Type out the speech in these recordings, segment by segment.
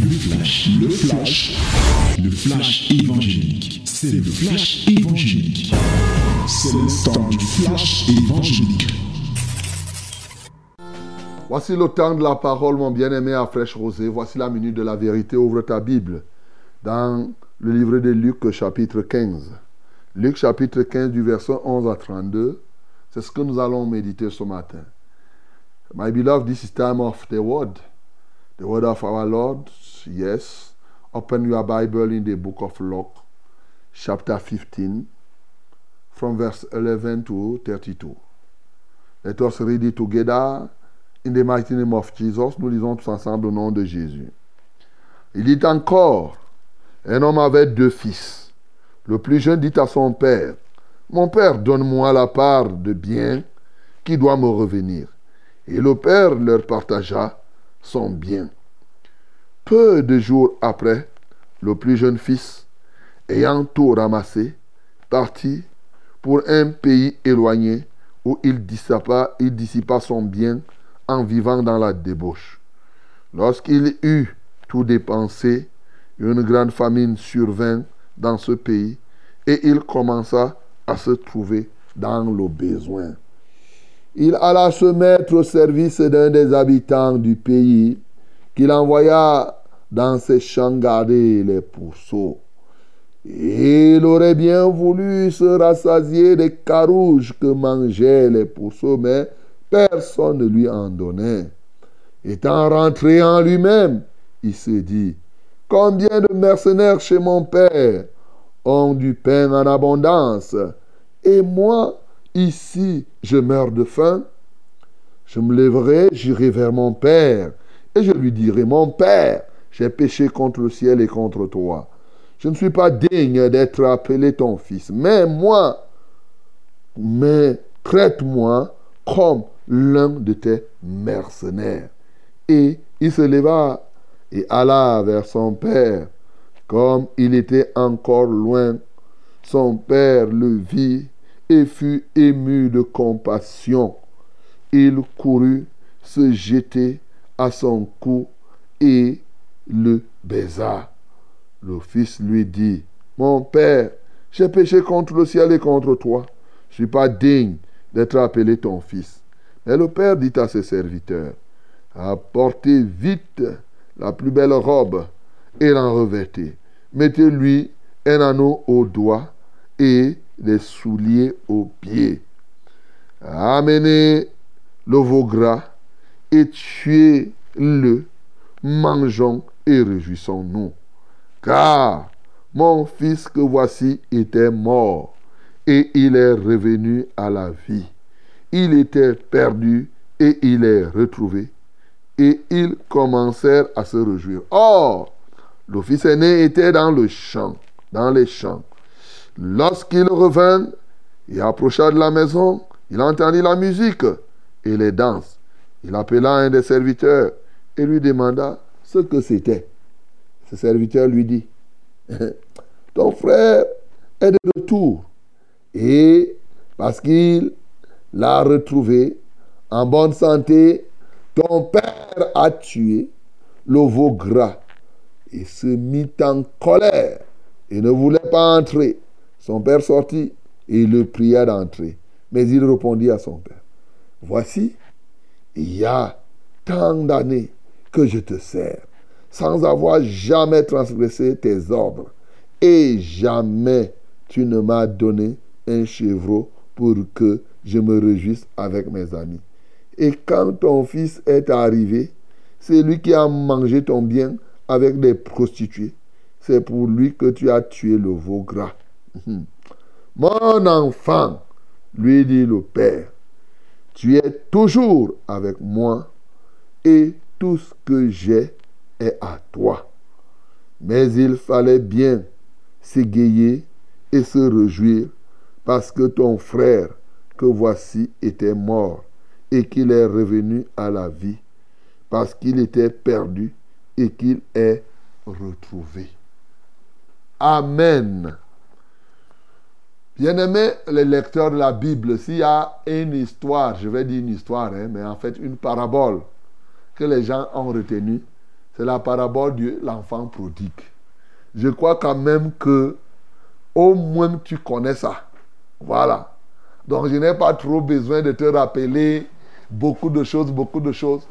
Le flash, le flash, le flash évangélique. C'est le flash évangélique. C'est le temps du flash évangélique. Voici le temps de la parole, mon bien-aimé à fraîche rosée. Voici la minute de la vérité. Ouvre ta Bible dans le livre de Luc, chapitre 15. Luc, chapitre 15, du verset 11 à 32. C'est ce que nous allons méditer ce matin. My beloved, this is time of the word. The word of our Lord, yes. Open your Bible in the book of Luke, chapter 15, from verse 11 to 32. Let us read it together in the mighty name of Jesus. Nous lisons tous ensemble au nom de Jésus. Il dit encore, un homme avait deux fils. Le plus jeune dit à son père, Mon père, donne-moi la part de bien qui doit me revenir. Et le père leur partagea son bien. Peu de jours après, le plus jeune fils, ayant tout ramassé, partit pour un pays éloigné où il dissipa, son bien en vivant dans la débauche. Lorsqu'il eut tout dépensé, une grande famine survint dans ce pays et il commença à se trouver dans le besoin. Il alla se mettre au service d'un des habitants du pays qu'il envoya dans ses champs garder les pourceaux. Il aurait bien voulu se rassasier des carouges que mangeaient les pourceaux, mais personne ne lui en donnait. Étant rentré en lui-même, il se dit, combien de mercenaires chez mon père ont du pain en abondance, et moi, ici, je meurs de faim. Je me lèverai, j'irai vers mon père, et je lui dirai, mon père, j'ai péché contre le ciel et contre toi. Je ne suis pas digne d'être appelé ton fils, mais moi, mais traite-moi comme l'un de tes mercenaires. Et il se leva et alla vers son père. Comme il était encore loin, son père le vit et fut ému de compassion. Il courut se jeter à son cou et le baisa. Le fils lui dit, Mon père, j'ai péché contre le ciel et contre toi. Je ne suis pas digne d'être appelé ton fils. Mais le père dit à ses serviteurs, Apportez vite la plus belle robe et l'en revêtez. Mettez-lui un anneau au doigt et les souliers aux pieds. Amenez le veau gras et tuez-le, mangeons et réjouissons-nous. Car mon fils que voici était mort et il est revenu à la vie. Il était perdu et il est retrouvé. Et ils commencèrent à se réjouir. Or, le fils aîné était dans le champ, dans les champs. Lorsqu'il revint et approcha de la maison, il entendit la musique et les danses. Il appela un des serviteurs et lui demanda ce que c'était. Ce serviteur lui dit, ton frère est de retour. Et parce qu'il l'a retrouvé en bonne santé, ton père a tué le veau gras et se mit en colère et ne voulait pas entrer. Son père sortit et le pria d'entrer. Mais il répondit à son père, Voici, il y a tant d'années je te sers, sans avoir jamais transgressé tes ordres, et jamais tu ne m'as donné un chevreau pour que je me réjouisse avec mes amis. Et quand ton fils est arrivé, c'est lui qui a mangé ton bien avec des prostituées. C'est pour lui que tu as tué le veau gras. Mon enfant, lui dit le Père, tu es toujours avec moi et tout ce que j'ai est à toi. Mais il fallait bien s'égayer et se réjouir parce que ton frère que voici était mort et qu'il est revenu à la vie, parce qu'il était perdu et qu'il est retrouvé. Amen. Bien-aimés les lecteurs de la Bible, s'il y a une histoire, je vais dire une histoire, hein, mais en fait une parabole que les gens ont retenue, C'est la parabole de l'enfant prodigue. Je crois quand même que au moins tu connais ça. Voilà. Donc je n'ai pas trop besoin de te rappeler beaucoup de choses, beaucoup de choses.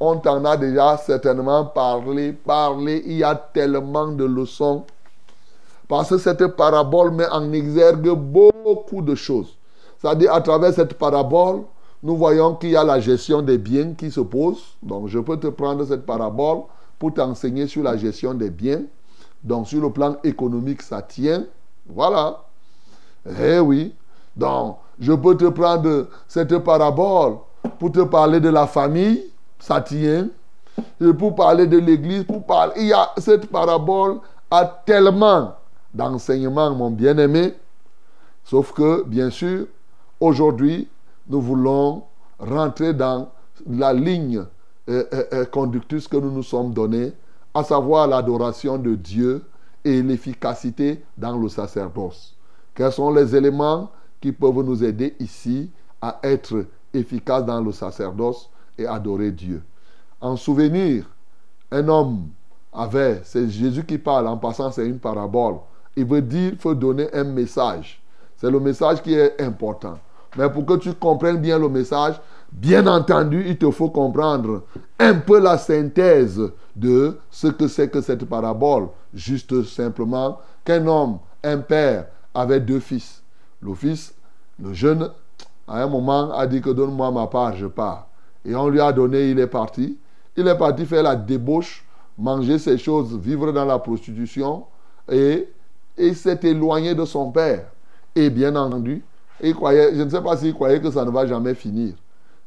On t'en a déjà certainement parlé, parlé. Il y a tellement de leçons. Parce que cette parabole met en exergue beaucoup de choses. C'est-à-dire, à travers cette parabole, nous voyons qu'il y a la gestion des biens qui se pose. Donc, je peux te prendre cette parabole pour t'enseigner sur la gestion des biens. Donc, sur le plan économique, ça tient. Voilà. Eh oui. Donc, je peux te prendre cette parabole pour te parler de la famille, ça tient. pour parler de l'église, pour parler. Il y a cette parabole a tellement d'enseignements, mon bien-aimé. Sauf que, bien sûr, aujourd'hui, nous voulons rentrer dans la ligne euh, euh, euh, conductrice que nous nous sommes donnée, à savoir l'adoration de Dieu et l'efficacité dans le sacerdoce. Quels sont les éléments qui peuvent nous aider ici à être efficaces dans le sacerdoce et adorer Dieu? En souvenir, un homme avait, c'est Jésus qui parle, en passant c'est une parabole. Il veut dire, il faut donner un message. C'est le message qui est important. Mais pour que tu comprennes bien le message, bien entendu, il te faut comprendre un peu la synthèse de ce que c'est que cette parabole. Juste simplement qu'un homme, un père, avait deux fils. Le fils, le jeune, à un moment, a dit que donne-moi ma part, je pars. Et on lui a donné, il est parti. Il est parti faire la débauche, manger ces choses, vivre dans la prostitution. Et il s'est éloigné de son père. Et bien entendu, il croyait, je ne sais pas s'il croyait que ça ne va jamais finir.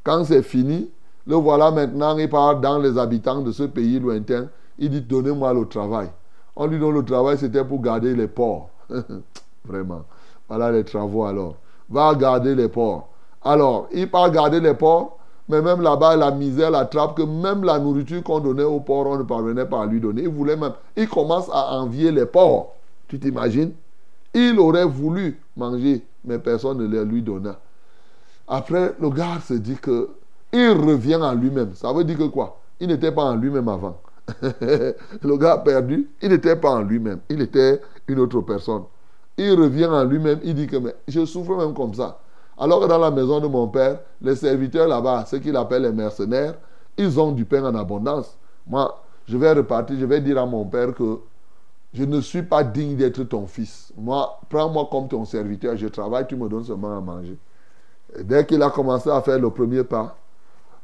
Quand c'est fini, le voilà maintenant, il part dans les habitants de ce pays lointain. Il dit, donnez-moi le travail. On lui donne le travail, c'était pour garder les porcs. Vraiment. Voilà les travaux alors. Va garder les porcs. Alors, il part garder les porcs, mais même là-bas, la misère l'attrape que même la nourriture qu'on donnait aux porcs, on ne parvenait pas à lui donner. Il voulait même. Il commence à envier les porcs. Tu t'imagines? Il aurait voulu manger, mais personne ne les lui donna. Après, le gars se dit que il revient en lui-même. Ça veut dire que quoi? Il n'était pas en lui-même avant. le gars perdu, il n'était pas en lui-même. Il était une autre personne. Il revient en lui-même, il dit que mais, je souffre même comme ça. Alors que dans la maison de mon père, les serviteurs là-bas, ceux qu'il appelle les mercenaires, ils ont du pain en abondance. Moi, je vais repartir, je vais dire à mon père que je ne suis pas digne d'être ton fils. Moi, prends-moi comme ton serviteur, je travaille, tu me donnes seulement à manger. dès qu'il a commencé à faire le premier pas,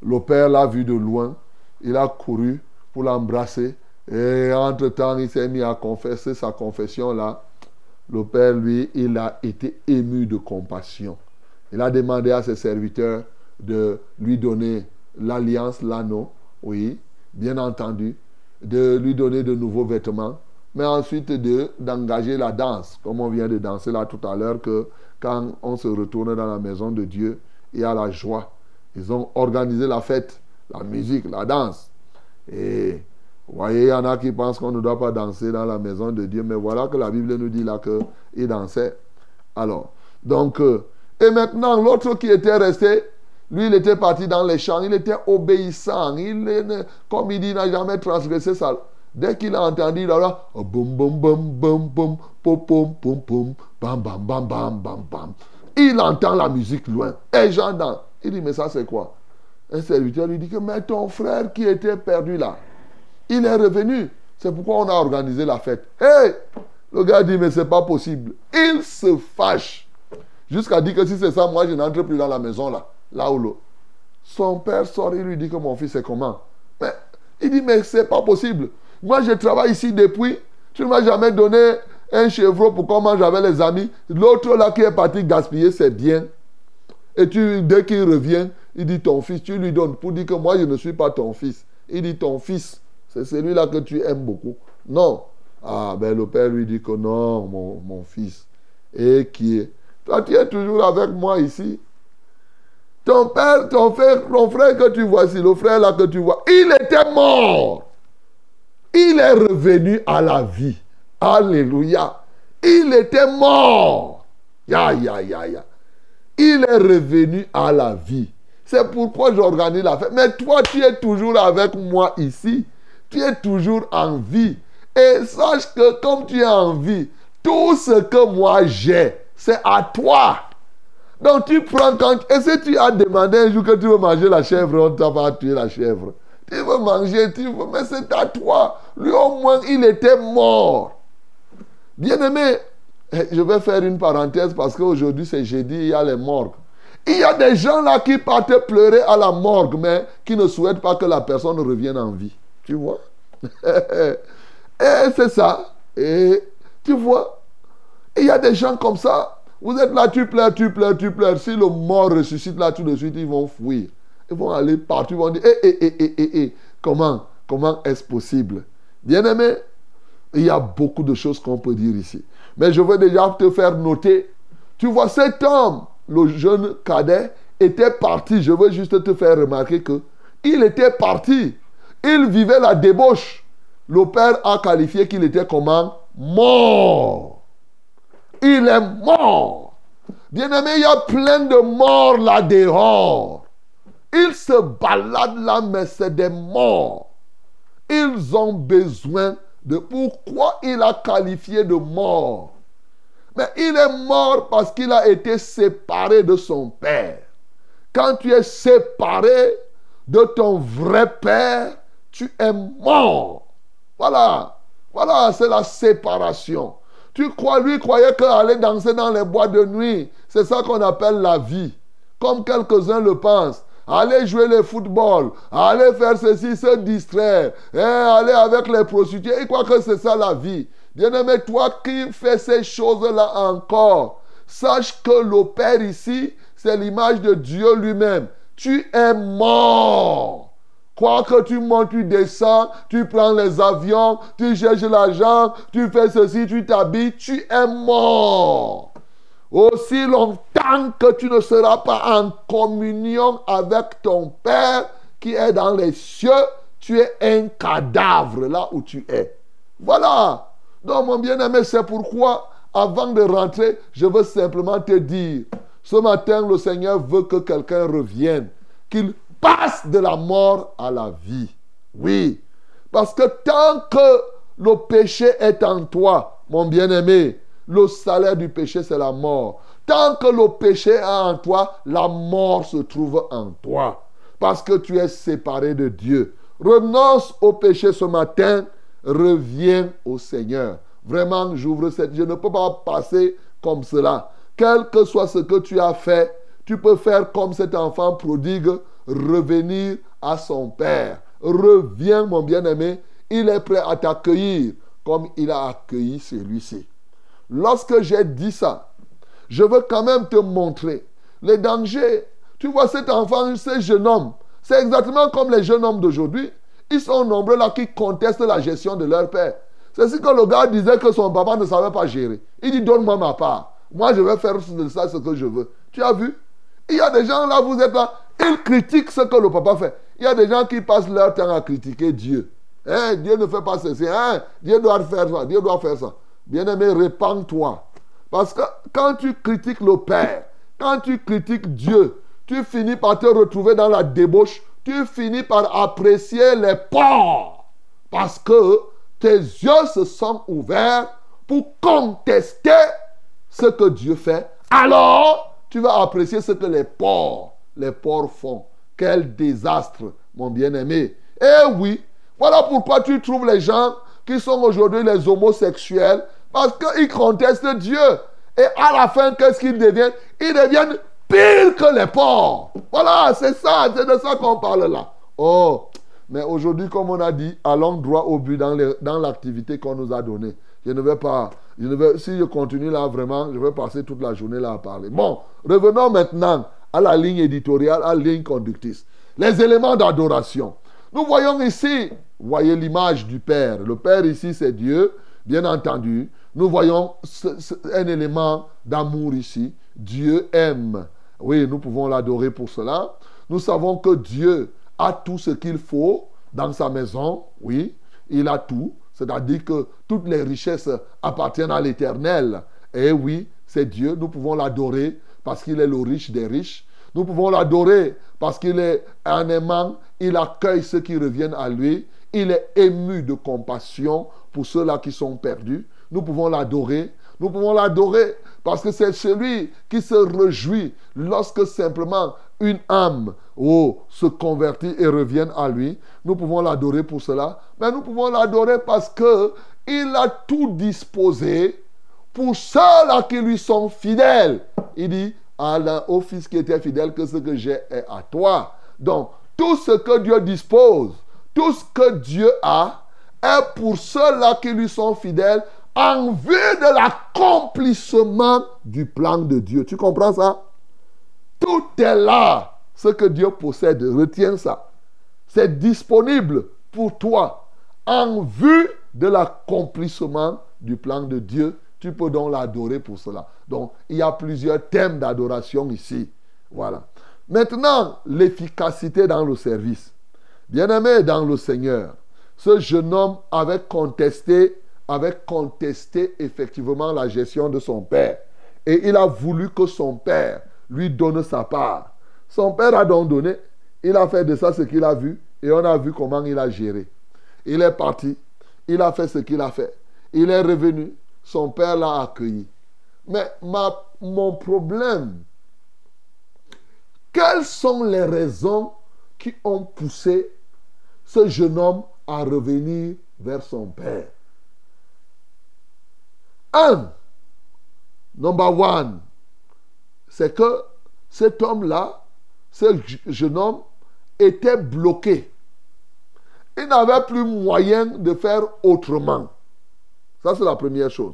le père l'a vu de loin, il a couru pour l'embrasser. Et entre-temps, il s'est mis à confesser sa confession là. Le Père, lui, il a été ému de compassion. Il a demandé à ses serviteurs de lui donner l'alliance, l'anneau, oui, bien entendu, de lui donner de nouveaux vêtements, mais ensuite de, d'engager la danse, comme on vient de danser là tout à l'heure, que quand on se retourne dans la maison de Dieu, il y a la joie. Ils ont organisé la fête, la musique, la danse. Et vous voyez, il y en a qui pensent qu'on ne doit pas danser dans la maison de Dieu, mais voilà que la Bible nous dit là qu'il dansait. Alors, donc, euh, et maintenant, l'autre qui était resté, lui, il était parti dans les champs, il était obéissant, il, comme il dit, il n'a jamais transgressé ça. Dès qu'il a entendu là, boum, boum, boum, boum, boum, pom, pom, pom, bam, bam, bam, bam, bam, bam. Il entend la musique loin. Et j'entends. Il dit, mais ça c'est quoi? Un serviteur lui dit que, mais ton frère qui était perdu là, il est revenu. C'est pourquoi on a organisé la fête. Hé hey! Le gars dit, mais c'est pas possible. Il se fâche. Jusqu'à dire que si c'est ça, moi je n'entre plus dans la maison là. Là où l'eau. Son père sort, il lui dit que mon fils est comment? Mais il dit, mais c'est pas possible. Moi, je travaille ici depuis. Tu ne m'as jamais donné un chevreau pour comment j'avais les amis. L'autre là qui est parti gaspiller c'est bien. Et tu, dès qu'il revient, il dit ton fils, tu lui donnes pour dire que moi je ne suis pas ton fils. Il dit ton fils. C'est celui-là que tu aimes beaucoup. Non. Ah, ben le père lui dit que non, mon, fils. Et qui est Toi, tu es toujours avec moi ici. Ton père, ton frère, ton frère que tu vois ici, le frère là que tu vois, il était mort. Il est revenu à la vie. Alléluia. Il était mort. Ya, ya, ya, ya. Il est revenu à la vie. C'est pourquoi j'organise la fête. Mais toi, tu es toujours avec moi ici. Tu es toujours en vie. Et sache que comme tu es en vie, tout ce que moi j'ai, c'est à toi. Donc tu prends quand... Et si tu as demandé un jour que tu veux manger la chèvre, on t'a pas tué la chèvre. Tu veux manger, tu veux... Mais c'est à toi. Lui au moins, il était mort. Bien aimé, eh, je vais faire une parenthèse parce qu'aujourd'hui c'est jeudi, il y a les morgues. Il y a des gens là qui partent pleurer à la morgue, mais qui ne souhaitent pas que la personne revienne en vie. Tu vois? Et c'est ça. Et tu vois Il y a des gens comme ça. Vous êtes là, tu pleures, tu pleures, tu pleures. Si le mort ressuscite là tout de suite, ils vont fuir. Ils vont aller partout, ils vont dire, eh, eh, eh, eh, eh, eh. comment, comment est-ce possible? Bien aimé, il y a beaucoup de choses qu'on peut dire ici. Mais je veux déjà te faire noter. Tu vois, cet homme, le jeune cadet, était parti. Je veux juste te faire remarquer que il était parti. Il vivait la débauche. Le père a qualifié qu'il était comment Mort. Il est mort. Bien-aimé, il y a plein de morts là dehors. Ils se baladent là, mais c'est des morts. Ils ont besoin de pourquoi il a qualifié de mort? Mais il est mort parce qu'il a été séparé de son père. Quand tu es séparé de ton vrai père, tu es mort. Voilà. Voilà, c'est la séparation. Tu crois, lui croyait qu'aller danser dans les bois de nuit, c'est ça qu'on appelle la vie. Comme quelques-uns le pensent aller jouer le football, aller faire ceci, se distraire, hein, aller avec les prostituées. Il croit que c'est ça la vie. Bien-aimé, toi qui fais ces choses-là encore, sache que le Père ici, c'est l'image de Dieu lui-même. Tu es mort. Quoi que tu montes, tu descends, tu prends les avions, tu cherches l'argent, tu fais ceci, tu t'habilles, tu es mort. Aussi longtemps que tu ne seras pas en communion avec ton Père qui est dans les cieux, tu es un cadavre là où tu es. Voilà. Donc mon bien-aimé, c'est pourquoi, avant de rentrer, je veux simplement te dire, ce matin, le Seigneur veut que quelqu'un revienne, qu'il passe de la mort à la vie. Oui. Parce que tant que le péché est en toi, mon bien-aimé, le salaire du péché, c'est la mort. Tant que le péché est en toi, la mort se trouve en toi. Parce que tu es séparé de Dieu. Renonce au péché ce matin. Reviens au Seigneur. Vraiment, j'ouvre cette... Je ne peux pas passer comme cela. Quel que soit ce que tu as fait, tu peux faire comme cet enfant prodigue, revenir à son Père. Reviens, mon bien-aimé. Il est prêt à t'accueillir comme il a accueilli celui-ci. Lorsque j'ai dit ça, je veux quand même te montrer les dangers. Tu vois, cet enfant, ce jeune homme, c'est exactement comme les jeunes hommes d'aujourd'hui. Ils sont nombreux là qui contestent la gestion de leur père. C'est ce que le gars disait que son papa ne savait pas gérer. Il dit Donne-moi ma part. Moi, je vais faire de ça ce que je veux. Tu as vu? Il y a des gens là, vous êtes là, ils critiquent ce que le papa fait. Il y a des gens qui passent leur temps à critiquer Dieu. Hein, Dieu ne fait pas ceci. Hein, Dieu doit faire ça. Dieu doit faire ça. Bien-aimé, répands-toi. Parce que quand tu critiques le Père, quand tu critiques Dieu, tu finis par te retrouver dans la débauche. Tu finis par apprécier les porcs. Parce que tes yeux se sont ouverts pour contester ce que Dieu fait. Alors, tu vas apprécier ce que les porcs, les porcs font. Quel désastre, mon bien-aimé. Eh oui, voilà pourquoi tu trouves les gens qui sont aujourd'hui les homosexuels, parce qu'ils contestent Dieu. Et à la fin, qu'est-ce qu'ils deviennent? Ils deviennent pires que les porcs. Voilà, c'est ça, c'est de ça qu'on parle là. Oh, mais aujourd'hui, comme on a dit, allons droit au but dans l'activité qu'on nous a donnée. Je ne vais pas, je ne vais, si je continue là vraiment, je vais passer toute la journée là à parler. Bon, revenons maintenant à la ligne éditoriale, à la ligne conductrice. Les éléments d'adoration. Nous voyons ici, voyez l'image du Père. Le Père ici, c'est Dieu, bien entendu. Nous voyons un élément d'amour ici. Dieu aime. Oui, nous pouvons l'adorer pour cela. Nous savons que Dieu a tout ce qu'il faut dans sa maison. Oui, il a tout. C'est-à-dire que toutes les richesses appartiennent à l'Éternel. Et oui, c'est Dieu. Nous pouvons l'adorer parce qu'il est le riche des riches. Nous pouvons l'adorer parce qu'il est un aimant. Il accueille ceux qui reviennent à lui. il est ému de compassion pour ceux-là qui sont perdus. Nous pouvons l'adorer. Nous pouvons l'adorer parce que c'est celui qui se réjouit lorsque simplement une âme oh, se convertit et revient à lui. Nous pouvons l'adorer pour cela. Mais nous pouvons l'adorer parce que il a tout disposé pour ceux-là qui lui sont fidèles. Il dit à au fils qui était fidèle que ce que j'ai est à toi. Donc, tout ce que Dieu dispose, tout ce que Dieu a, est pour ceux-là qui lui sont fidèles en vue de l'accomplissement du plan de Dieu. Tu comprends ça? Tout est là. Ce que Dieu possède, retiens ça. C'est disponible pour toi en vue de l'accomplissement du plan de Dieu. Tu peux donc l'adorer pour cela. Donc, il y a plusieurs thèmes d'adoration ici. Voilà. Maintenant, l'efficacité dans le service. Bien-aimé dans le Seigneur, ce jeune homme avait contesté, avait contesté effectivement la gestion de son père. Et il a voulu que son père lui donne sa part. Son père a donc donné. Il a fait de ça ce qu'il a vu. Et on a vu comment il a géré. Il est parti. Il a fait ce qu'il a fait. Il est revenu. Son père l'a accueilli. Mais ma, mon problème, quelles sont les raisons qui ont poussé ce jeune homme à revenir vers son père? Un, number one, c'est que cet homme-là, ce jeune homme, était bloqué. Il n'avait plus moyen de faire autrement. Ça, c'est la première chose.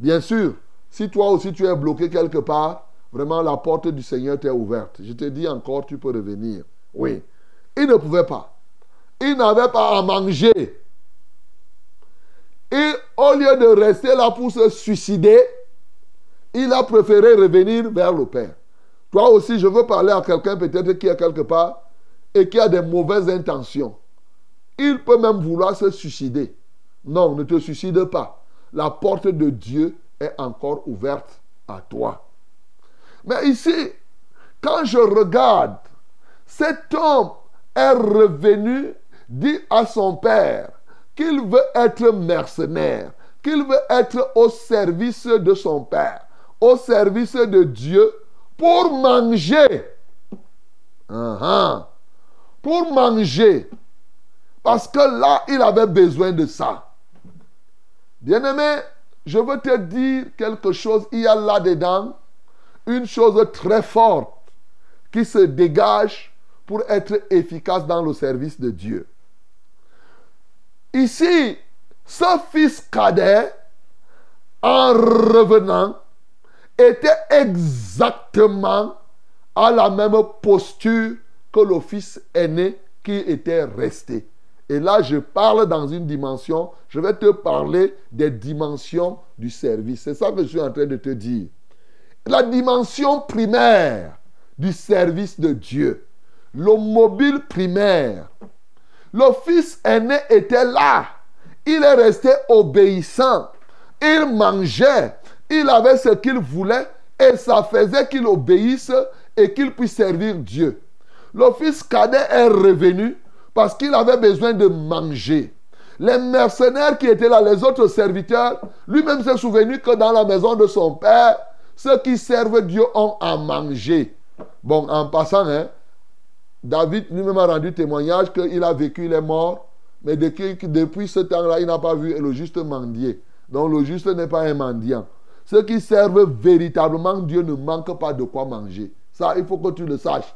Bien sûr, si toi aussi tu es bloqué quelque part, vraiment la porte du Seigneur t'est ouverte. Je te dis encore, tu peux revenir. Oui. Il ne pouvait pas. Il n'avait pas à manger. Et au lieu de rester là pour se suicider, il a préféré revenir vers le Père. Toi aussi, je veux parler à quelqu'un peut-être qui est quelque part et qui a des mauvaises intentions. Il peut même vouloir se suicider. Non, ne te suicide pas. La porte de Dieu est encore ouverte à toi. Mais ici, quand je regarde, cet homme est revenu, dit à son père qu'il veut être mercenaire, qu'il veut être au service de son père, au service de Dieu pour manger. Uh-huh. Pour manger. Parce que là, il avait besoin de ça. Bien-aimé, je veux te dire quelque chose. Il y a là-dedans une chose très forte qui se dégage pour être efficace dans le service de Dieu. Ici, ce fils cadet, en revenant, était exactement à la même posture que le fils aîné qui était resté. Et là, je parle dans une dimension, je vais te parler des dimensions du service. C'est ça que je suis en train de te dire. La dimension primaire du service de Dieu, le mobile primaire. Le fils aîné était là. Il est resté obéissant. Il mangeait. Il avait ce qu'il voulait et ça faisait qu'il obéisse et qu'il puisse servir Dieu. Le fils cadet est revenu parce qu'il avait besoin de manger. Les mercenaires qui étaient là, les autres serviteurs, lui-même s'est souvenu que dans la maison de son père, ceux qui servent Dieu ont à manger. Bon, en passant, hein, David lui-même a rendu témoignage qu'il a vécu, il est mort, mais depuis, depuis ce temps-là, il n'a pas vu le juste mendier. Donc le juste n'est pas un mendiant. Ceux qui servent véritablement Dieu ne manquent pas de quoi manger. Ça, il faut que tu le saches.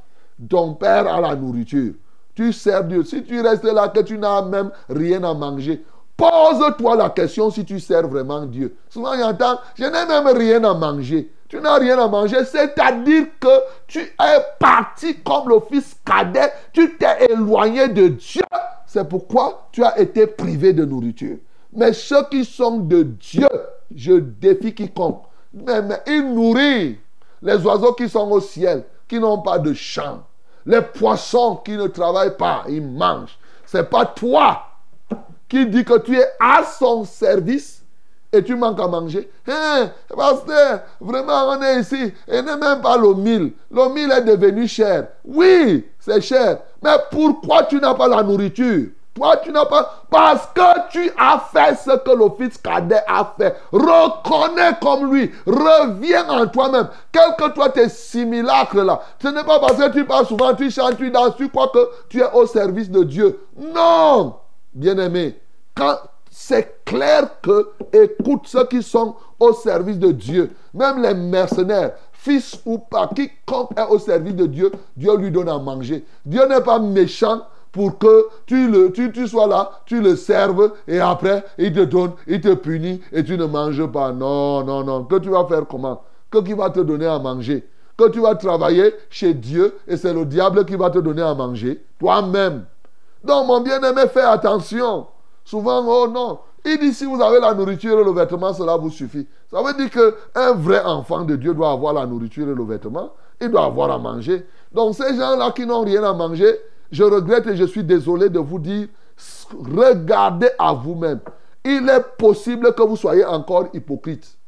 Ton père a la nourriture. Tu sers Dieu. Si tu restes là, que tu n'as même rien à manger, pose-toi la question si tu sers vraiment Dieu. Souvent, il entend, je n'ai même rien à manger. Tu n'as rien à manger, c'est-à-dire que tu es parti comme le fils cadet, tu t'es éloigné de Dieu. C'est pourquoi tu as été privé de nourriture. Mais ceux qui sont de Dieu, je défie quiconque. Mais, mais il nourrit les oiseaux qui sont au ciel, qui n'ont pas de champ. Les poissons qui ne travaillent pas, ils mangent. Ce n'est pas toi qui dis que tu es à son service et tu manques à manger. Hein, pasteur, vraiment, on est ici et n'est même pas le mille. Le mille est devenu cher. Oui, c'est cher. Mais pourquoi tu n'as pas la nourriture? Toi, tu n'as pas... Parce que tu as fait ce que le fils cadet a fait. Reconnais comme lui. Reviens en toi-même. Quel que toi tes simulacres là. Ce n'est pas parce que tu parles souvent, tu chantes, tu danses, tu crois que tu es au service de Dieu. Non Bien-aimé, quand c'est clair que, écoute ceux qui sont au service de Dieu, même les mercenaires, fils ou pas, quiconque est au service de Dieu, Dieu lui donne à manger. Dieu n'est pas méchant pour que tu, le, sois là, tu le serves et après il te donne, il te punit et tu ne manges pas. Non, non, non. Que tu vas faire comment? Que qui va te donner à manger? Que tu vas travailler chez Dieu et c'est le diable qui va te donner à manger? Toi-même. Donc mon bien-aimé, fais attention. Souvent, oh non. Il dit si vous avez la nourriture et le vêtement, cela vous suffit. Ça veut dire qu'un vrai enfant de Dieu doit avoir la nourriture et le vêtement. Il doit avoir à manger. Donc ces gens-là qui n'ont rien à manger, je regrette et je suis désolé de vous dire, regardez à vous-même. Il est possible que vous soyez encore hypocrite.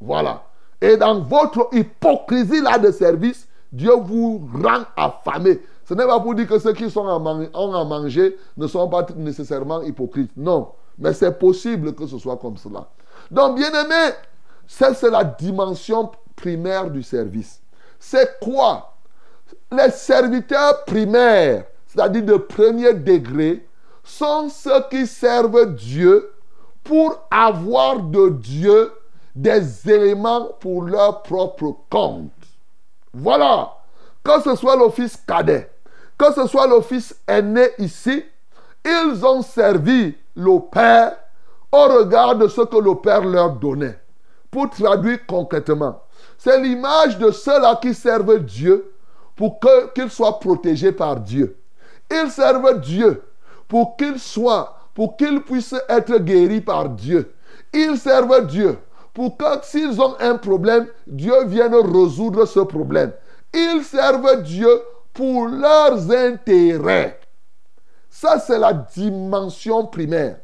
Voilà. Et dans votre hypocrisie là de service, Dieu vous rend affamé. Ce n'est pas pour dire que ceux qui sont ont à manger ne sont pas nécessairement hypocrites. Non. Mais c'est possible que ce soit comme cela. Donc, bien aimé, c'est la dimension primaire du service. C'est quoi les serviteurs primaires, c'est-à-dire de premier degré, sont ceux qui servent Dieu pour avoir de Dieu des éléments pour leur propre compte. Voilà. Que ce soit l'office cadet, que ce soit l'office aîné ici, ils ont servi le Père au regard de ce que le Père leur donnait. Pour traduire concrètement, c'est l'image de ceux-là qui servent Dieu pour qu'ils soient protégés par Dieu. Ils servent Dieu pour qu'ils soient, pour qu'ils puissent être guéris par Dieu. Ils servent Dieu pour que s'ils ont un problème, Dieu vienne résoudre ce problème. Ils servent Dieu pour leurs intérêts. Ça, c'est la dimension primaire.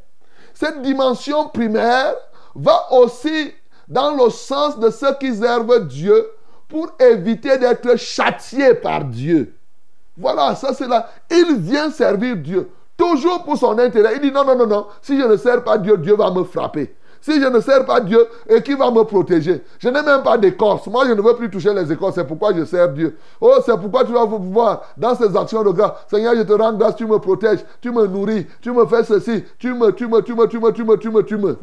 Cette dimension primaire va aussi dans le sens de ceux qui servent Dieu pour éviter d'être châtié par Dieu. Voilà, ça c'est là. Il vient servir Dieu. Toujours pour son intérêt. Il dit non, non, non, non. Si je ne sers pas Dieu, Dieu va me frapper. Si je ne sers pas Dieu, et qui va me protéger Je n'ai même pas d'écorce. Moi, je ne veux plus toucher les écorces. C'est pourquoi je sers Dieu. Oh, c'est pourquoi tu vas pouvoir, dans ces actions de grâce, Seigneur, je te rends grâce, tu me protèges, tu me nourris, tu me fais ceci, tu me, tu me, tu me, tu me, tu me, tu me, tu me.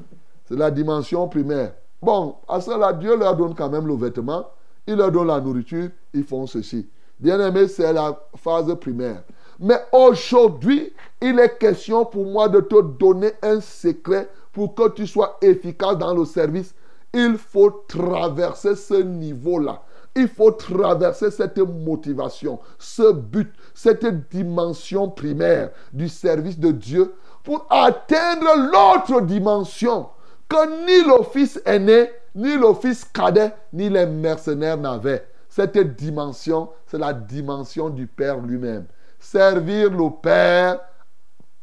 C'est la dimension primaire. Bon, à cela, Dieu leur donne quand même le vêtement il leur donne la nourriture, ils font ceci. Bien aimé, c'est la phase primaire. Mais aujourd'hui, il est question pour moi de te donner un secret pour que tu sois efficace dans le service. Il faut traverser ce niveau-là. Il faut traverser cette motivation, ce but, cette dimension primaire du service de Dieu pour atteindre l'autre dimension que ni l'office aîné ni l'office cadet, ni les mercenaires n'avaient. Cette dimension, c'est la dimension du Père lui-même. Servir le Père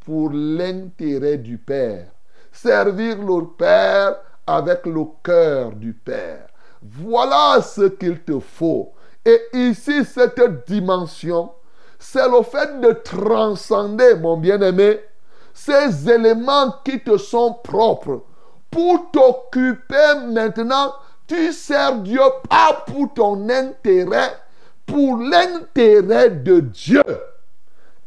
pour l'intérêt du Père. Servir le Père avec le cœur du Père. Voilà ce qu'il te faut. Et ici, cette dimension, c'est le fait de transcender, mon bien-aimé, ces éléments qui te sont propres pour t'occuper maintenant, tu sers Dieu pas pour ton intérêt, pour l'intérêt de Dieu.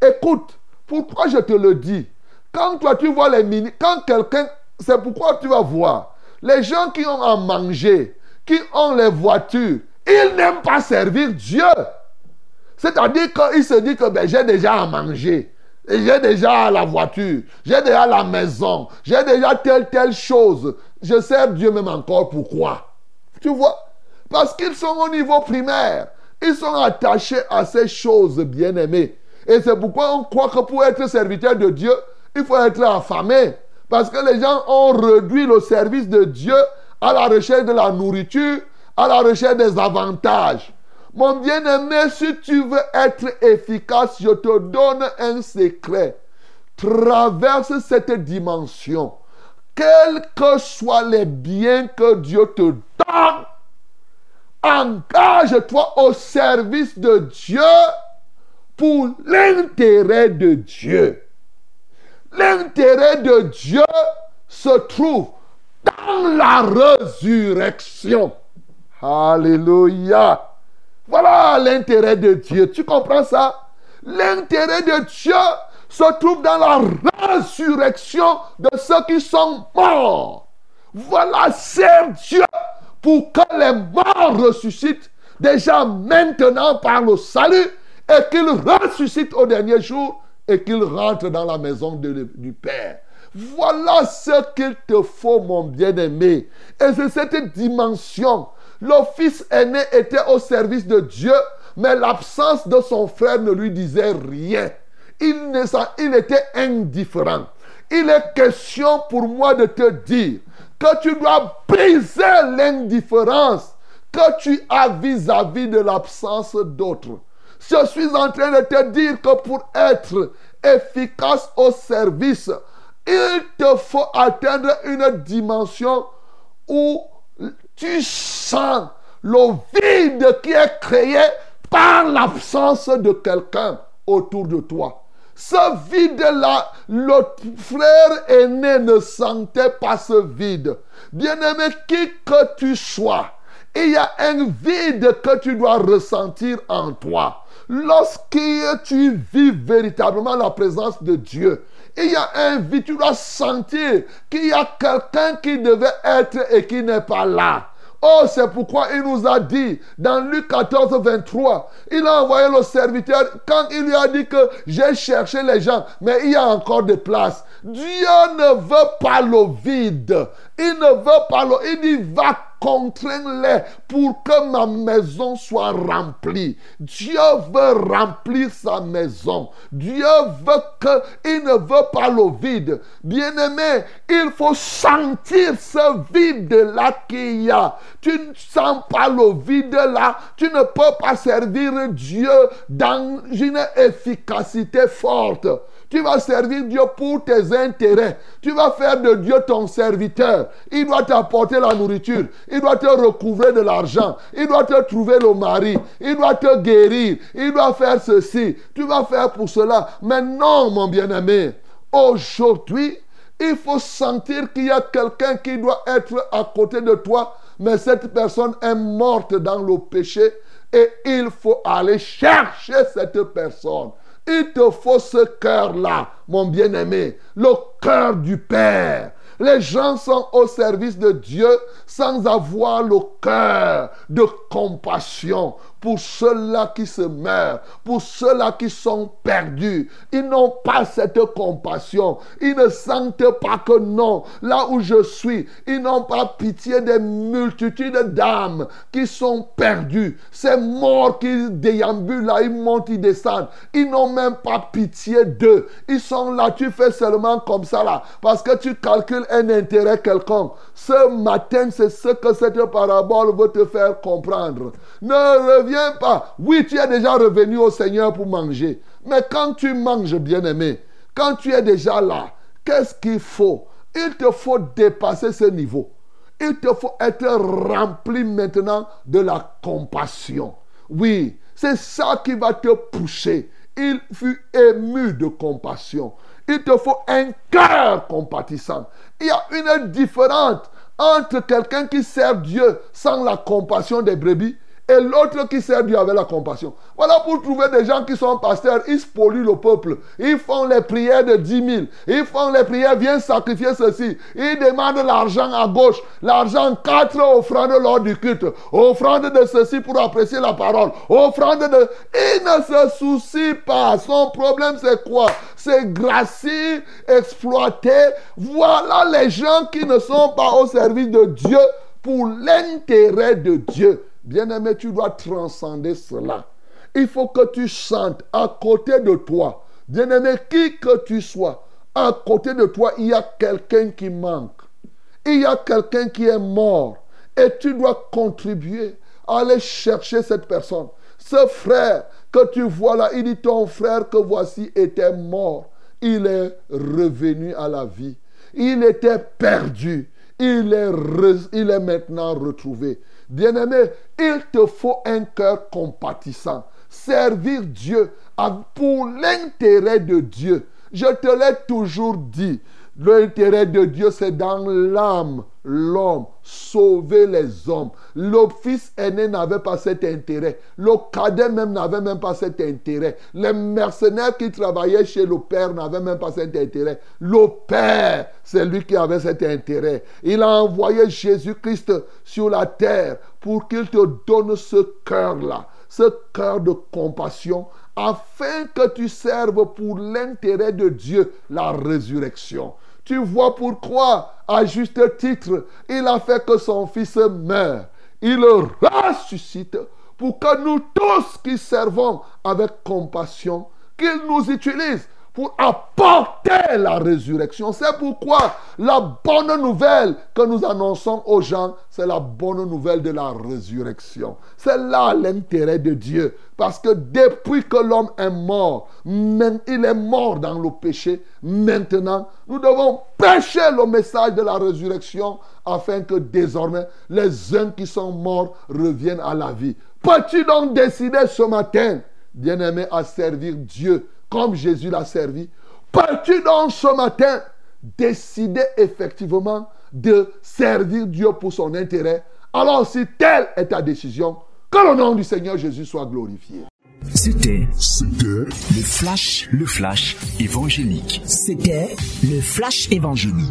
Écoute, pourquoi je te le dis? Quand toi tu vois les mini, quand quelqu'un, c'est pourquoi tu vas voir les gens qui ont à manger, qui ont les voitures, ils n'aiment pas servir Dieu. C'est-à-dire qu'ils se disent que ben, j'ai déjà à manger j'ai déjà la voiture, j'ai déjà la maison, j'ai déjà telle, telle chose. Je sers Dieu même encore. Pourquoi Tu vois? Parce qu'ils sont au niveau primaire. Ils sont attachés à ces choses bien-aimées. Et c'est pourquoi on croit que pour être serviteur de Dieu, il faut être affamé. Parce que les gens ont réduit le service de Dieu à la recherche de la nourriture, à la recherche des avantages. Mon bien-aimé, si tu veux être efficace, je te donne un secret. Traverse cette dimension. Quels que soient les biens que Dieu te donne, engage-toi au service de Dieu pour l'intérêt de Dieu. L'intérêt de Dieu se trouve dans la résurrection. Alléluia. Voilà l'intérêt de Dieu. Tu comprends ça? L'intérêt de Dieu se trouve dans la résurrection de ceux qui sont morts. Voilà, c'est Dieu pour que les morts ressuscitent déjà maintenant par le salut et qu'ils ressuscitent au dernier jour et qu'ils rentrent dans la maison du Père. Voilà ce qu'il te faut, mon bien-aimé. Et c'est cette dimension. Le fils aîné était au service de Dieu, mais l'absence de son frère ne lui disait rien. Il, ne, était indifférent. Il est question pour moi de te dire que tu dois briser l'indifférence que tu as vis-à-vis -vis de l'absence d'autres. Je suis en train de te dire que pour être efficace au service, il te faut atteindre une dimension où tu sens le vide qui est créé par l'absence de quelqu'un autour de toi. Ce vide-là, le frère aîné ne sentait pas ce vide. Bien-aimé, qui que tu sois, il y a un vide que tu dois ressentir en toi. Lorsque tu vis véritablement la présence de Dieu, il y a un vide, tu dois sentir qu'il y a quelqu'un qui devait être et qui n'est pas là. Oh, c'est pourquoi il nous a dit dans Luc 14, 23, il a envoyé le serviteur quand il lui a dit que j'ai cherché les gens, mais il y a encore des places. Dieu ne veut pas le vide. Il ne veut pas le... Il dit, va contrains-les pour que ma maison soit remplie. Dieu veut remplir sa maison. Dieu veut que, il ne veut pas le vide. Bien-aimé, il faut sentir ce vide-là qu'il y a. Tu ne sens pas le vide-là. Tu ne peux pas servir Dieu dans une efficacité forte. Tu vas servir Dieu pour tes intérêts. Tu vas faire de Dieu ton serviteur. Il doit t'apporter la nourriture. Il doit te recouvrir de l'argent. Il doit te trouver le mari. Il doit te guérir. Il doit faire ceci. Tu vas faire pour cela. Mais non, mon bien-aimé. Aujourd'hui, il faut sentir qu'il y a quelqu'un qui doit être à côté de toi. Mais cette personne est morte dans le péché. Et il faut aller chercher cette personne. Il te faut ce cœur-là, mon bien-aimé, le cœur du Père. Les gens sont au service de Dieu sans avoir le cœur de compassion pour ceux-là qui se meurent, pour ceux-là qui sont perdus. Ils n'ont pas cette compassion. Ils ne sentent pas que non, là où je suis, ils n'ont pas pitié des multitudes d'âmes qui sont perdues. Ces morts qui déambulent là, ils montent, ils descendent. Ils n'ont même pas pitié d'eux. Ils sont là, tu fais seulement comme ça là, parce que tu calcules un intérêt quelconque. Ce matin, c'est ce que cette parabole veut te faire comprendre. Pas. Oui, tu es déjà revenu au Seigneur pour manger. Mais quand tu manges, bien-aimé, quand tu es déjà là, qu'est-ce qu'il faut? Il te faut dépasser ce niveau. Il te faut être rempli maintenant de la compassion. Oui, c'est ça qui va te pousser. Il fut ému de compassion. Il te faut un cœur compatissant. Il y a une différence entre quelqu'un qui sert Dieu sans la compassion des brebis et l'autre qui sert Dieu avec la compassion. Voilà pour trouver des gens qui sont pasteurs, ils polluent le peuple. Ils font les prières de 10 000. Ils font les prières, viens sacrifier ceci. Ils demandent l'argent à gauche, l'argent, quatre offrandes lors du culte. Offrande de ceci pour apprécier la parole. Offrande de... Il ne se soucie pas. Son problème c'est quoi? C'est gracier, exploiter. Voilà les gens qui ne sont pas au service de Dieu pour l'intérêt de Dieu. Bien-aimé, tu dois transcender cela. Il faut que tu sentes à côté de toi, bien-aimé, qui que tu sois, à côté de toi, il y a quelqu'un qui manque. Il y a quelqu'un qui est mort. Et tu dois contribuer à aller chercher cette personne. Ce frère que tu vois là, il dit ton frère que voici était mort. Il est revenu à la vie. Il était perdu. Il est, il est maintenant retrouvé. Bien-aimé, il te faut un cœur compatissant. Servir Dieu pour l'intérêt de Dieu. Je te l'ai toujours dit. L'intérêt de Dieu, c'est dans l'âme, l'homme, sauver les hommes. Le fils aîné n'avait pas cet intérêt. Le cadet même n'avait même pas cet intérêt. Les mercenaires qui travaillaient chez le père n'avaient même pas cet intérêt. Le père, c'est lui qui avait cet intérêt. Il a envoyé Jésus-Christ sur la terre pour qu'il te donne ce cœur-là, ce cœur de compassion, afin que tu serves pour l'intérêt de Dieu la résurrection. Tu vois pourquoi, à juste titre, il a fait que son fils meure. Il ressuscite pour que nous tous qui servons avec compassion, qu'il nous utilise pour apporter la résurrection. C'est pourquoi la bonne nouvelle que nous annonçons aux gens, c'est la bonne nouvelle de la résurrection. C'est là l'intérêt de Dieu. Parce que depuis que l'homme est mort, il est mort dans le péché. Maintenant, nous devons prêcher le message de la résurrection afin que désormais les uns qui sont morts reviennent à la vie. Peux-tu donc décider ce matin, bien-aimé, à servir Dieu comme Jésus l'a servi. Peux-tu donc ce matin décider effectivement de servir Dieu pour son intérêt Alors si telle est ta décision, que le nom du Seigneur Jésus soit glorifié. C'était le flash, le flash évangélique. C'était le flash évangélique.